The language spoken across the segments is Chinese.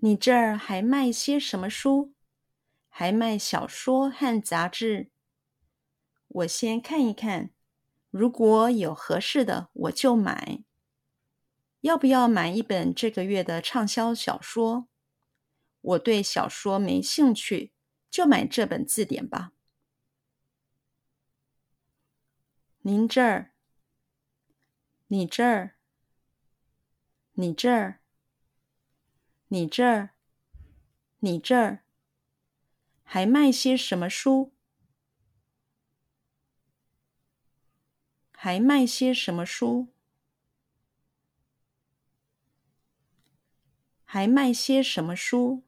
你这儿还卖些什么书？还卖小说和杂志。我先看一看，如果有合适的，我就买。要不要买一本这个月的畅销小说？我对小说没兴趣，就买这本字典吧。您这儿，你这儿，你这儿，你这儿，你这儿，还卖些什么书？还卖些什么书？还卖些什么书？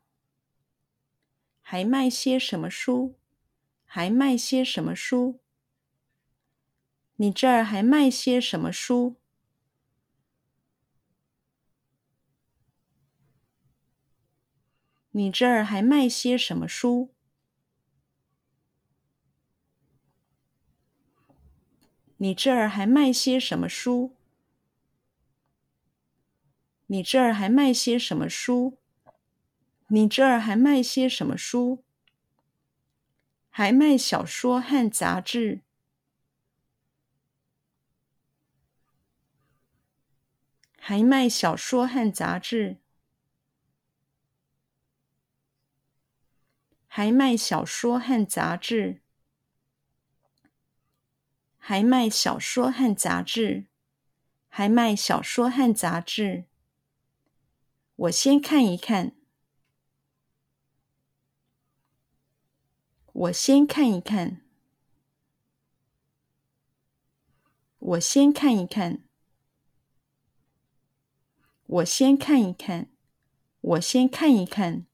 还卖些什么书？还卖些什么书？你这儿还卖些什么书？你这儿还卖些什么书？你这儿还卖些什么书？你这儿还卖些什么书？你这儿还卖些什么书？还卖小说和杂志。还卖小说和杂志，还卖小说和杂志，还卖小说和杂志，还卖小说和杂志。我先看一看，我先看一看，我先看一看。我先看一看，我先看一看，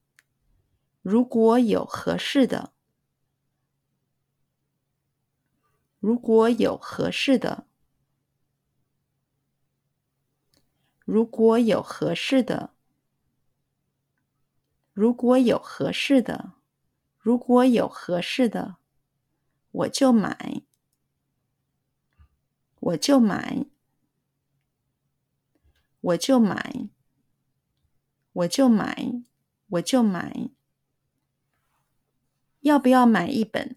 如果有合适的，如果有合适的，如果有合适的，如果有合适的，如果有合适的，我就买，我就买。我就买，我就买，我就买。要不要买一本？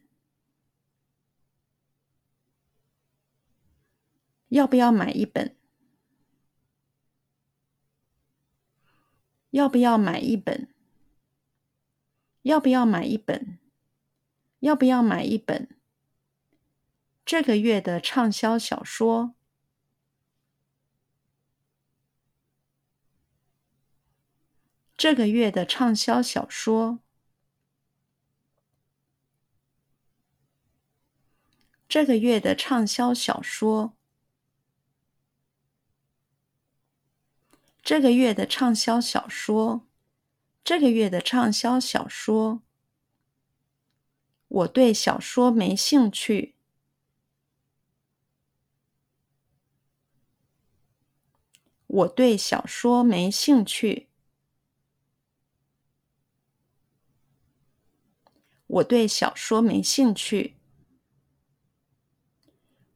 要不要买一本？要不要买一本？要不要买一本？要不要买一本？这个月的畅销小说。这个月的畅销小说，这个月的畅销小说，这个月的畅销小说，这个月的畅销小说，我对小说没兴趣，我对小说没兴趣。我对小说没兴趣。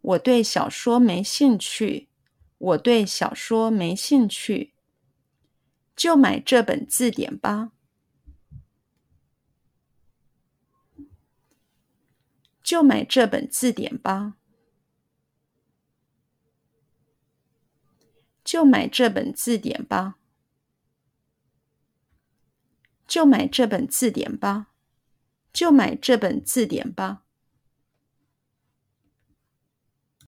我对小说没兴趣。我对小说没兴趣。就买这本字典吧。就买这本字典吧。就买这本字典吧。就买这本字典吧。就买这本字典吧。